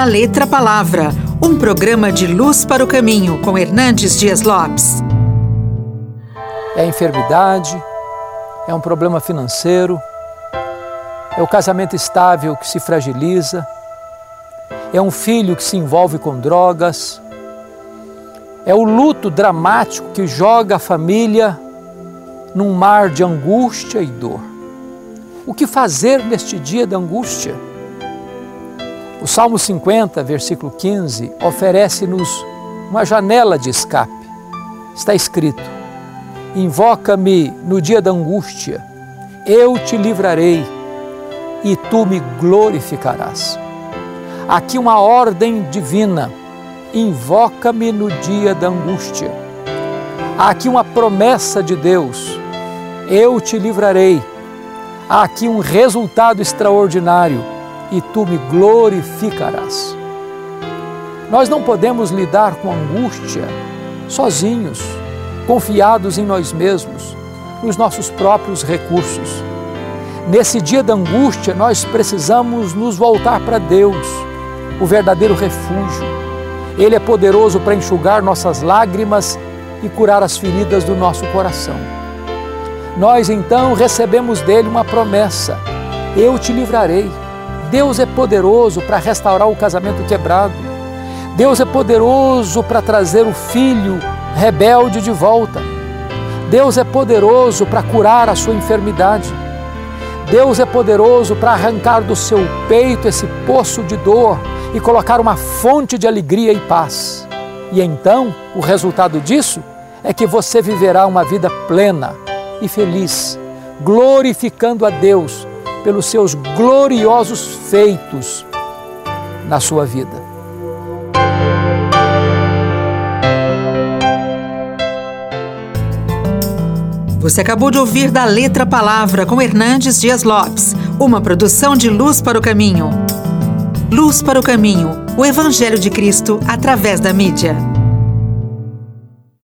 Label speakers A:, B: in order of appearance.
A: da Letra Palavra, um programa de luz para o caminho com Hernandes Dias Lopes.
B: É enfermidade, é um problema financeiro, é o casamento estável que se fragiliza, é um filho que se envolve com drogas, é o luto dramático que joga a família num mar de angústia e dor. O que fazer neste dia da angústia? O Salmo 50, versículo 15, oferece-nos uma janela de escape. Está escrito: Invoca-me no dia da angústia, eu te livrarei e tu me glorificarás. Aqui uma ordem divina: invoca-me no dia da angústia. Há aqui uma promessa de Deus: eu te livrarei. Há aqui um resultado extraordinário e tu me glorificarás. Nós não podemos lidar com angústia sozinhos, confiados em nós mesmos, nos nossos próprios recursos. Nesse dia da angústia, nós precisamos nos voltar para Deus, o verdadeiro refúgio. Ele é poderoso para enxugar nossas lágrimas e curar as feridas do nosso coração. Nós então recebemos dele uma promessa: Eu te livrarei Deus é poderoso para restaurar o casamento quebrado. Deus é poderoso para trazer o filho rebelde de volta. Deus é poderoso para curar a sua enfermidade. Deus é poderoso para arrancar do seu peito esse poço de dor e colocar uma fonte de alegria e paz. E então, o resultado disso é que você viverá uma vida plena e feliz, glorificando a Deus pelos seus gloriosos feitos na sua vida.
A: Você acabou de ouvir da Letra Palavra com Hernandes Dias Lopes, uma produção de Luz para o Caminho. Luz para o Caminho, o Evangelho de Cristo através da mídia.